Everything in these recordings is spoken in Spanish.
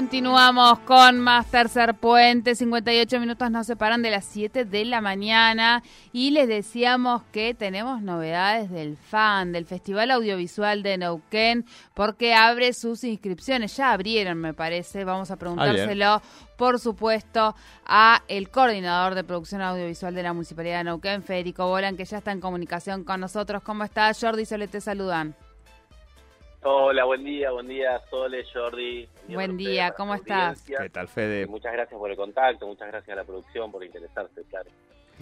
Continuamos con más Tercer Puente. 58 minutos nos separan de las 7 de la mañana. Y les decíamos que tenemos novedades del FAN, del Festival Audiovisual de Neuquén, porque abre sus inscripciones. Ya abrieron, me parece. Vamos a preguntárselo, por supuesto, a el coordinador de producción audiovisual de la Municipalidad de Neuquén, Federico Bolan, que ya está en comunicación con nosotros. ¿Cómo está? Jordi Sole te saludan. Hola, buen día, buen día, Sole, Jordi. Buen día, ¿cómo estás? ¿Qué tal, Fede? muchas gracias por el contacto, muchas gracias a la producción por interesarse, claro.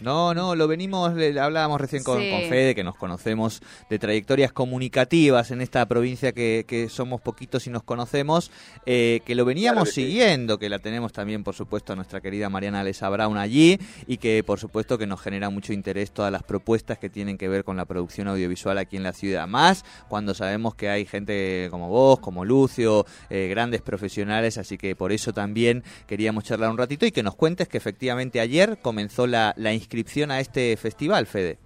No, no, lo venimos, le, hablábamos recién con, Fede, que nos conocemos de trayectorias comunicativas en esta provincia que, que somos poquitos y nos conocemos, eh, que lo veníamos siguiendo, que la tenemos también, por supuesto, a nuestra querida Mariana Lesa Brown allí, y que, por supuesto, que nos genera mucho interés todas las propuestas que tienen que ver con la producción audiovisual aquí en la ciudad. Más cuando sabemos que hay gente como vos, como Lucio, eh, grandes profesionales, así que por eso también queríamos charlar un ratito y que nos cuentes que efectivamente ayer comenzó la, la inscripción inscripción a este festival, Fede.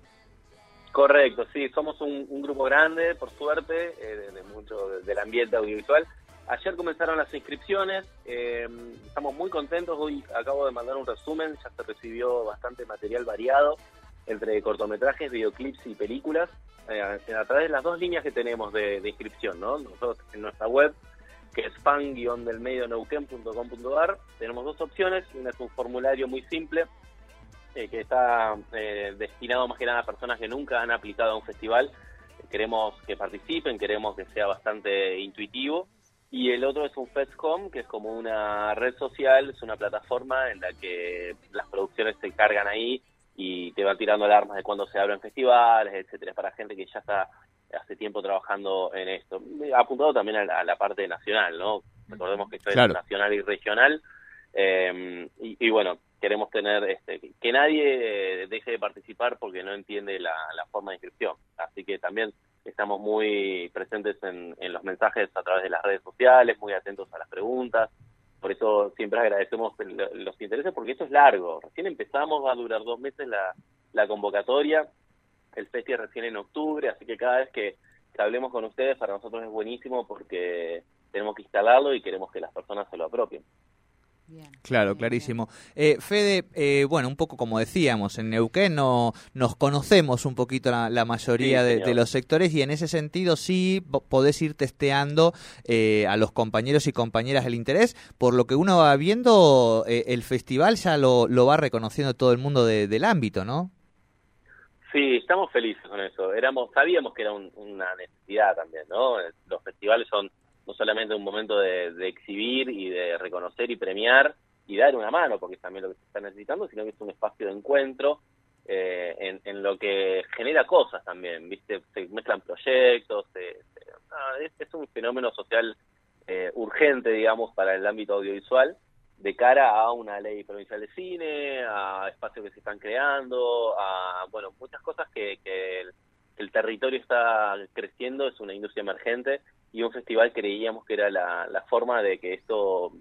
Correcto, sí, somos un, grupo grande, por suerte, eh, de, mucho del ambiente audiovisual. Ayer comenzaron las inscripciones, eh, estamos muy contentos, hoy acabo de mandar un resumen, ya se recibió bastante material variado entre cortometrajes, videoclips y películas, eh, a través de las dos líneas que tenemos de, inscripción, ¿no? Nosotros en nuestra web, que es fan-delmedioneuquen.com.ar, tenemos dos opciones, una es un formulario muy simple, eh, que está eh, destinado más que nada a personas que nunca han aplicado a un festival. Queremos que participen, queremos que sea bastante intuitivo. Y el otro es un Fest Home, que es como una red social, es una plataforma en la que las producciones se cargan ahí y te van tirando alarmas de cuando se abren festivales, etcétera, para gente que ya está hace tiempo trabajando en esto. Apuntado también a la, parte nacional, ¿no? Recordemos que esto es nacional y regional. Eh, y, y, bueno, queremos tener este, que nadie deje de participar porque no entiende la, forma de inscripción. Así que también estamos muy presentes en, los mensajes a través de las redes sociales, muy atentos a las preguntas. Por eso siempre agradecemos los intereses porque esto es largo. Recién empezamos, va a durar dos meses la, convocatoria. El festival recién en octubre, así que cada vez que hablemos con ustedes para nosotros es buenísimo porque tenemos que instalarlo y queremos que las personas se lo apropien claro, clarísimo. Eh, Fede, eh, bueno, un poco como decíamos, en Neuquén no, nos conocemos un poquito la, mayoría de, los sectores y en ese sentido sí podés ir testeando eh, a los compañeros y compañeras el interés. Por lo que uno va viendo, el festival ya lo, va reconociendo todo el mundo del ámbito, ¿no? Sí, estamos felices con eso. Éramos, sabíamos que era una necesidad también, ¿no? Los festivales son no solamente un momento de, exhibir y de reconocer y premiar y dar una mano, porque es también lo que se está necesitando, sino que es un espacio de encuentro eh, en, lo que genera cosas también, ¿viste? Se mezclan proyectos, es, un fenómeno social eh, urgente, digamos, para el ámbito audiovisual de cara a una ley provincial de cine, a espacios que se están creando, a, bueno, muchas cosas que, que el territorio está creciendo, es una industria emergente y un festival creíamos que era la, forma de que esto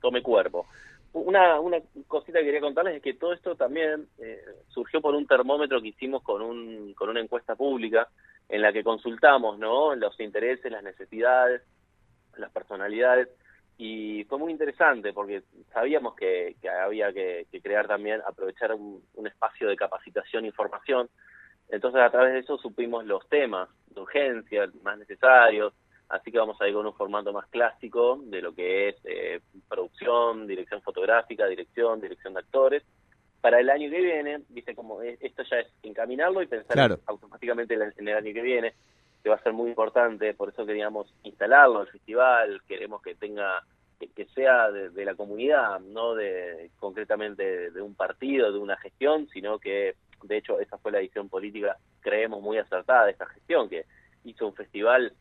tome cuerpo. Una, una cosita que quería contarles es que todo esto también eh, surgió por un termómetro que hicimos con, un, con una encuesta pública en la que consultamos ¿no? los intereses, las necesidades, las personalidades y fue muy interesante porque sabíamos que, había que, crear también, aprovechar un, un espacio de capacitación e información. Entonces a través de eso supimos los temas de urgencia más necesarios, Así que vamos a ir con un formato más clásico de lo que es eh, producción, dirección fotográfica, dirección, dirección de actores. Para el año que viene, viste como esto ya es encaminarlo y pensar automáticamente en el año que viene, que va a ser muy importante, por eso queríamos instalarlo el festival, queremos que tenga que, sea de, la comunidad, no de concretamente de un partido, de una gestión, sino que de hecho esa fue la edición política, creemos muy acertada de esta gestión, que hizo un festival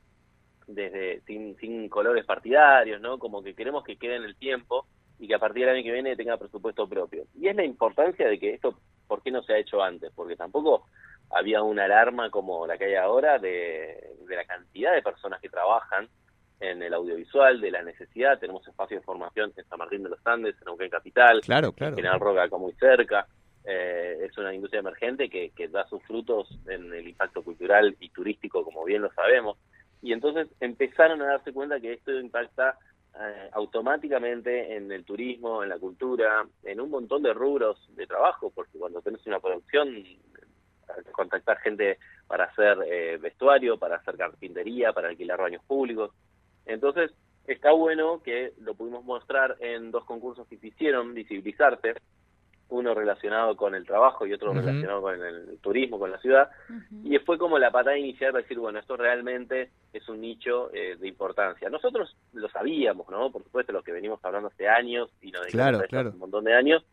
desde sin, sin colores partidarios, ¿no? Como que queremos que quede en el tiempo y que a partir del año que viene tenga presupuesto propio. Y es la importancia de que esto, ¿por qué no se ha hecho antes? Porque tampoco había una alarma como la que hay ahora de, la cantidad de personas que trabajan en el audiovisual, de la necesidad. Tenemos espacio de formación en San Martín de los Andes, en Neuquén Capital, claro, claro. en General Roca, acá muy cerca. Eh, es una industria emergente que, que da sus frutos en el impacto cultural y turístico, como bien lo sabemos. Y entonces empezaron a darse cuenta que esto impacta eh, automáticamente en el turismo, en la cultura, en un montón de rubros de trabajo, porque cuando tenés una producción, contactar gente para hacer eh, vestuario, para hacer carpintería, para alquilar baños públicos. Entonces, está bueno que lo pudimos mostrar en dos concursos que se hicieron, visibilizarte, uno relacionado con el trabajo y otro relacionado con el turismo, con la ciudad, y fue como la patada inicial para decir, bueno, esto realmente es un nicho eh, de importancia. Nosotros lo sabíamos, ¿no? Por supuesto, los que venimos hablando hace años y nos dedicamos claro, hace un montón de años,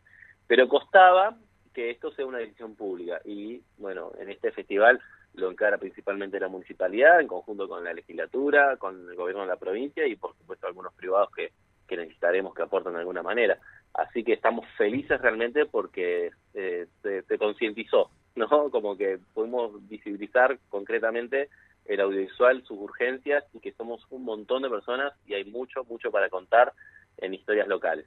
pero costaba que esto sea una decisión pública. Y bueno, en este festival lo encara principalmente la municipalidad, en conjunto con la legislatura, con el gobierno de la provincia y por supuesto algunos privados que, que necesitaremos que aporten de alguna manera. Así que estamos felices realmente porque eh, se, concientizó, ¿no? Como que pudimos visibilizar concretamente el audiovisual, sus urgencias y que somos un montón de personas y hay mucho, mucho para contar en historias locales.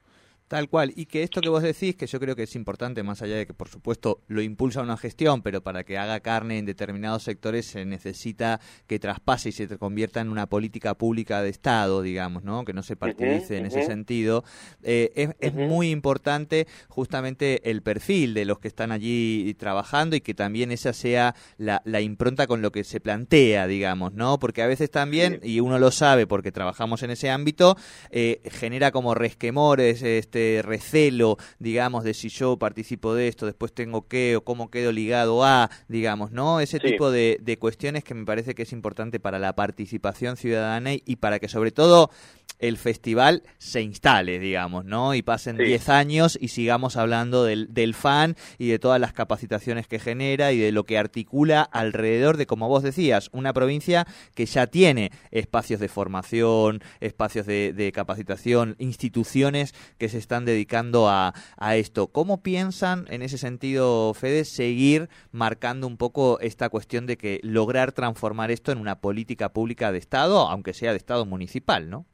Tal cual, y que esto que vos decís, que yo creo que es importante, más allá de que por supuesto lo impulsa una gestión, pero para que haga carne en determinados sectores se necesita que traspase y se convierta en una política pública de Estado, digamos, ¿no? que no se partidice en ese sentido. Eh, es, muy importante justamente el perfil de los que están allí trabajando y que también esa sea la, impronta con lo que se plantea, digamos, ¿no? Porque a veces también, y uno lo sabe porque trabajamos en ese ámbito, eh, genera como resquemores, este, recelo, digamos, de si yo participo de esto, después tengo que o cómo quedo ligado a, digamos, ¿no? Ese tipo de, de cuestiones que me parece que es importante para la participación ciudadana y para que sobre todo el festival se instale, digamos, ¿no? Y pasen 10 años y sigamos hablando del, del, fan y de todas las capacitaciones que genera y de lo que articula alrededor de, como vos decías, una provincia que ya tiene espacios de formación, espacios de, de capacitación, instituciones que se están dedicando a, a esto. ¿Cómo piensan en ese sentido, Fede, seguir marcando un poco esta cuestión de que lograr transformar esto en una política pública de Estado, aunque sea de Estado municipal, ¿no?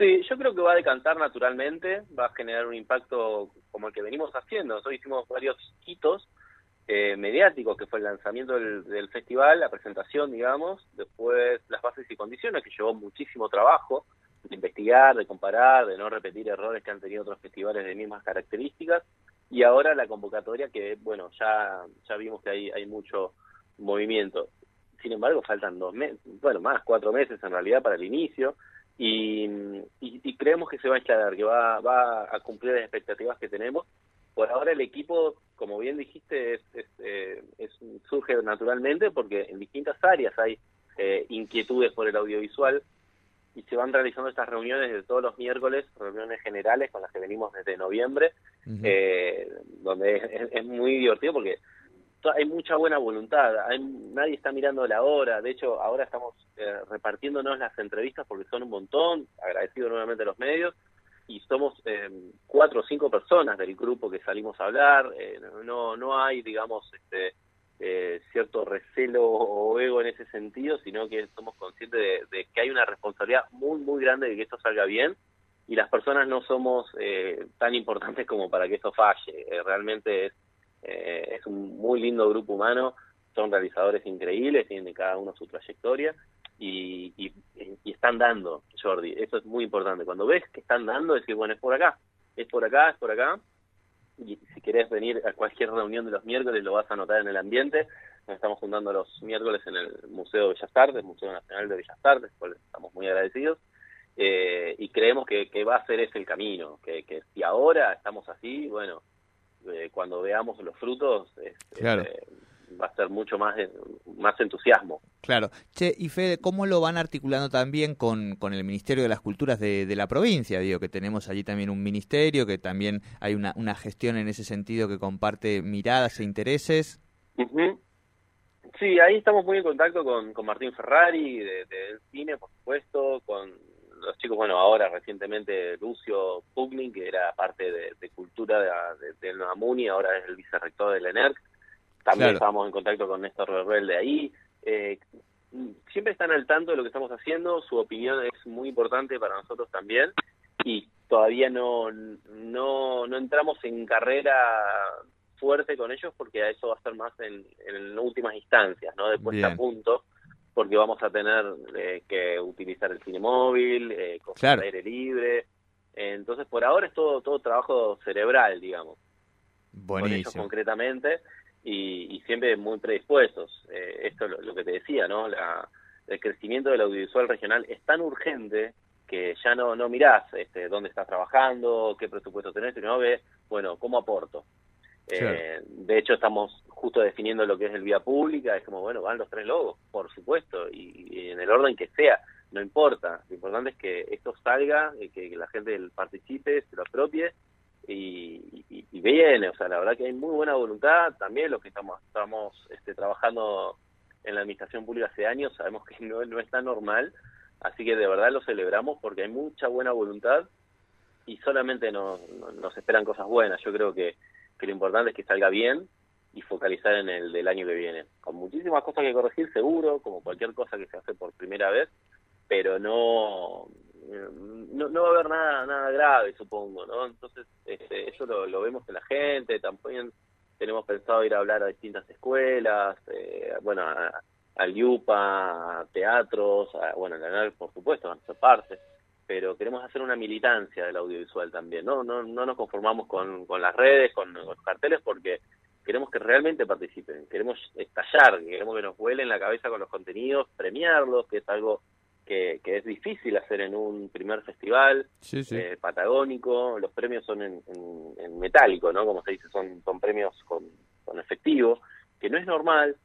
Sí, yo creo que va a decantar naturalmente, va a generar un impacto como el que venimos haciendo. Nosotros hicimos varios hitos eh, mediáticos, que fue el lanzamiento del, festival, la presentación, digamos, después las bases y condiciones, que llevó muchísimo trabajo de investigar, de comparar, de no repetir errores que han tenido otros festivales de mismas características, y ahora la convocatoria que, bueno, ya, ya vimos que hay, hay mucho movimiento. Sin embargo, faltan dos meses, bueno, más, cuatro meses en realidad para el inicio, y, y, creemos que se va a instalar, que va, va a cumplir las expectativas que tenemos. Por ahora el equipo, como bien dijiste, es, eh, surge naturalmente porque en distintas áreas hay eh, inquietudes por el audiovisual y se van realizando estas reuniones de todos los miércoles, reuniones generales con las que venimos desde noviembre, eh, donde es, muy divertido porque hay mucha buena voluntad, nadie está mirando la hora, de hecho ahora estamos eh, repartiéndonos las entrevistas porque son un montón, agradecido nuevamente a los medios, y somos eh, cuatro o cinco personas del grupo que salimos a hablar, eh, no, no hay, digamos, este, cierto recelo o ego en ese sentido, sino que somos conscientes de, que hay una responsabilidad muy, muy grande de que esto salga bien, y las personas no somos tan importantes como para que esto falle, realmente es eh, es un muy lindo grupo humano, son realizadores increíbles, tienen cada uno su trayectoria y, y, están dando, Jordi, eso es muy importante. Cuando ves que están dando, decir, bueno, es por acá, es por acá, es por acá. Y si querés venir a cualquier reunión de los miércoles, lo vas a notar en el ambiente. Nos estamos juntando los miércoles en el Museo de Bellas Artes, Museo Nacional de Bellas Artes, por estamos muy agradecidos. Eh, y creemos que, va a ser ese el camino, que si ahora estamos así, bueno, eh, cuando veamos los frutos, este, va a ser mucho más, más entusiasmo. Claro. Che, y Fede, ¿cómo lo van articulando también con, con el Ministerio de las Culturas de, la provincia? Digo, que tenemos allí también un ministerio, que también hay una, una gestión en ese sentido que comparte miradas e intereses. Sí, ahí estamos muy en contacto con, con Martín Ferrari, del de cine, por supuesto, con los chicos, bueno, ahora recientemente Lucio Pugnin, que era parte de, cultura de, de, de ahora es el vicerrector de la ENERC. También estábamos en contacto con Néstor Rebel de ahí. Eh, siempre están al tanto de lo que estamos haciendo, su opinión es muy importante para nosotros también y todavía no, no, no entramos en carrera fuerte con ellos porque a eso va a estar más en, en últimas instancias, ¿no? De puesta a punto, porque vamos a tener eh, que utilizar el cine móvil, eh, claro. aire libre. entonces, por ahora es todo, todo trabajo cerebral, digamos. Buenísimo. Con concretamente y, siempre muy predispuestos. Eh, esto es lo, que te decía, ¿no? La, el crecimiento del audiovisual regional es tan urgente que ya no, no mirás este, dónde estás trabajando, qué presupuesto tenés, sino ves, bueno, cómo aporto. Eh, de hecho, estamos justo definiendo lo que es el vía pública, es como, bueno, van los tres logos, por supuesto, y, en el orden que sea, no importa. Lo importante es que esto salga, eh, que, la gente participe, se lo apropie y, viene, o sea, la verdad que hay muy buena voluntad, también los que estamos, estamos este, trabajando en la administración pública hace años, sabemos que no, no está normal, así que de verdad lo celebramos porque hay mucha buena voluntad y solamente nos, nos esperan cosas buenas, yo creo que, que lo importante es que salga bien y focalizar en el del año que viene, con muchísimas cosas que corregir seguro, como cualquier cosa que se hace por primera vez, pero no no, no va a haber nada nada grave, supongo, ¿no? Entonces, este, eso lo, lo vemos en la gente, también tenemos pensado ir a hablar a distintas escuelas, eh, bueno, al YUPA, a teatros, a, bueno, en la por supuesto, a nuestra parte, pero queremos hacer una militancia del audiovisual también, ¿no? No, no nos conformamos con, con las redes, con, con los carteles, porque queremos que realmente participen, queremos estallar, queremos que nos vuelen la cabeza con los contenidos, premiarlos, que es algo que, es difícil hacer en un primer festival eh, patagónico. Los premios son en, metálico, ¿no? Como se dice, son, son premios con, efectivo, que no es normal,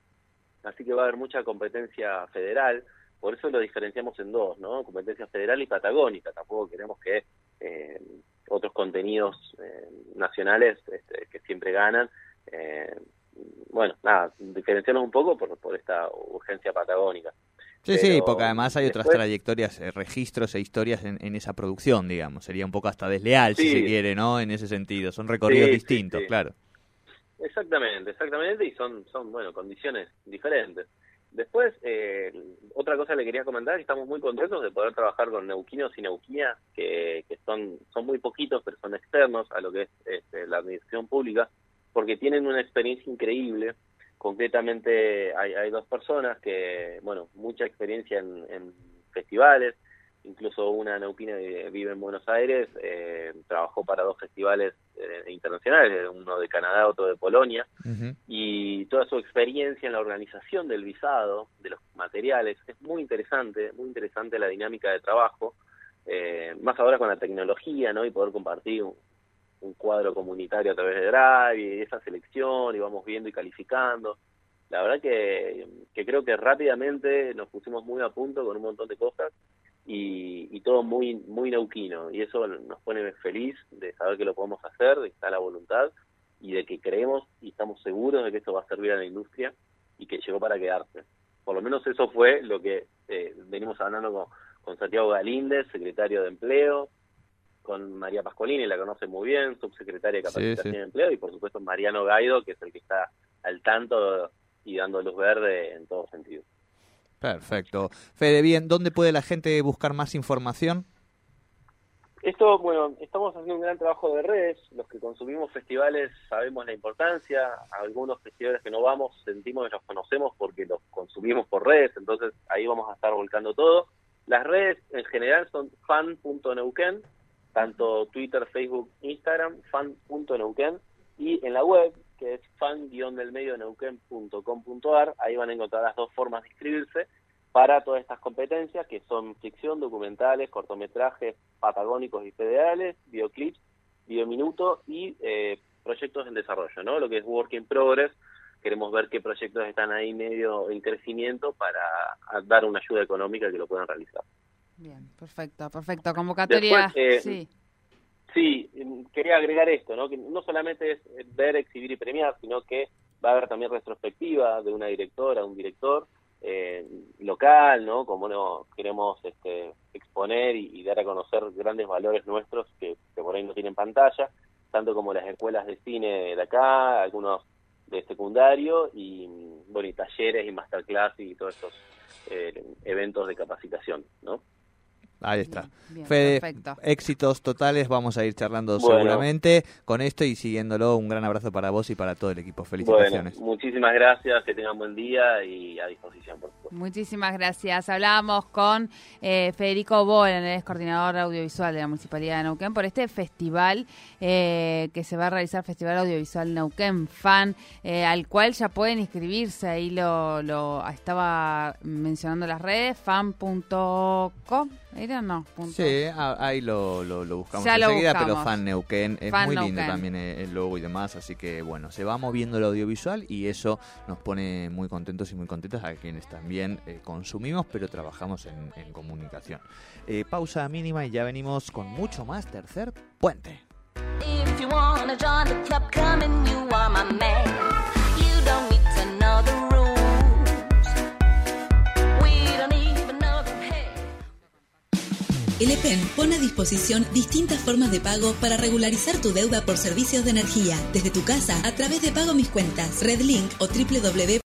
así que va a haber mucha competencia federal. Por eso lo diferenciamos en dos, ¿no? Competencia federal y patagónica. Tampoco queremos que eh, otros contenidos eh, nacionales este, que siempre ganan bueno, nada, diferenciarnos un poco por, por esta urgencia patagónica. Sí, sí, porque además hay otras trayectorias, eh, registros e historias en, esa producción, digamos. Sería un poco hasta desleal, si se quiere, ¿no? En ese sentido. Son recorridos distintos, claro. Exactamente, exactamente, y son, son bueno, condiciones diferentes. Después, eh, otra cosa le quería comentar, que estamos muy contentos de poder trabajar con neuquinos y neuquinas, que, que son, son muy poquitos, pero son externos a lo que es este, la administración pública, porque tienen una experiencia increíble. Concretamente hay, dos personas que, bueno, mucha experiencia en, festivales, incluso una neupina que vive en Buenos Aires, eh, trabajó para dos festivales eh, internacionales, uno de Canadá, otro de Polonia, y toda su experiencia en la organización del visado, de los materiales, es muy interesante, muy interesante la dinámica de trabajo, eh, más ahora con la tecnología, ¿no? Y poder compartir un cuadro comunitario a través de Drive y esa selección y vamos viendo y calificando. La verdad que, que creo que rápidamente nos pusimos muy a punto con un montón de cosas y, y todo muy muy neuquino y eso nos pone feliz de saber que lo podemos hacer, de que está la voluntad y de que creemos y estamos seguros de que esto va a servir a la industria y que llegó para quedarse. Por lo menos eso fue lo que eh, venimos hablando con, con Santiago Galíndez, secretario de Empleo, con María Pascolini, la conoce muy bien, subsecretaria de Capacitación y Empleo, y por supuesto Mariano Gaido, que es el que está al tanto y dando luz verde en todo sentido. Perfecto. Fede, bien, ¿dónde puede la gente buscar más información? Esto, bueno, estamos haciendo un gran trabajo de redes, los que consumimos festivales sabemos la importancia, algunos festivales que no vamos sentimos que los conocemos porque los consumimos por redes, entonces ahí vamos a estar volcando todo. Las redes en general son fan.neuquén, tanto Twitter, Facebook, Instagram, fan.neuquén, y en la web, que es fan-neuquén.com.ar, ahí van a encontrar las dos formas de inscribirse para todas estas competencias, que son ficción, documentales, cortometrajes patagónicos y federales, videoclips, videominuto y eh, proyectos en desarrollo, ¿no? Lo que es Work in Progress, queremos ver qué proyectos están ahí medio en crecimiento para dar una ayuda económica que lo puedan realizar. Bien, perfecto, perfecto. Convocatoria. Eh, sí. Sí, quería agregar esto, ¿no? Que no solamente es ver, exhibir y premiar, sino que va a haber también retrospectiva de una directora, un director eh, local, ¿no? Como no queremos este, exponer y, dar a conocer grandes valores nuestros que, por ahí no tienen pantalla, tanto como las escuelas de cine de acá, algunos de secundario y bueno y talleres y masterclass y todos estos eventos de capacitación, ¿no? Ahí está. Fede, éxitos totales, vamos a ir charlando seguramente con esto y siguiéndolo. Un gran abrazo para vos y para todo el equipo. Felicitaciones. muchísimas gracias, que tengan buen día y a disposición, por supuesto. Muchísimas gracias. Hablábamos con eh, Federico Bolan, el coordinador audiovisual de la Municipalidad de Neuquén, por este festival eh, que se va a realizar, Festival Audiovisual Neuquén Fan, eh, al cual ya pueden inscribirse. Ahí lo, lo estaba mencionando las redes, fan.com. ¿Era no? Sí, ahí lo, lo, buscamos enseguida, pero Fan Neuquén es muy lindo también el logo y demás, así que bueno, se va moviendo el audiovisual y eso nos pone muy contentos y muy contentos a quienes también eh, consumimos, pero trabajamos en, comunicación. Eh, pausa mínima y ya venimos con mucho más Tercer Puente. El EPEN pone a disposición distintas formas de pago para regularizar tu deuda por servicios de energía, desde tu casa a través de Pago Mis Cuentas, Redlink o www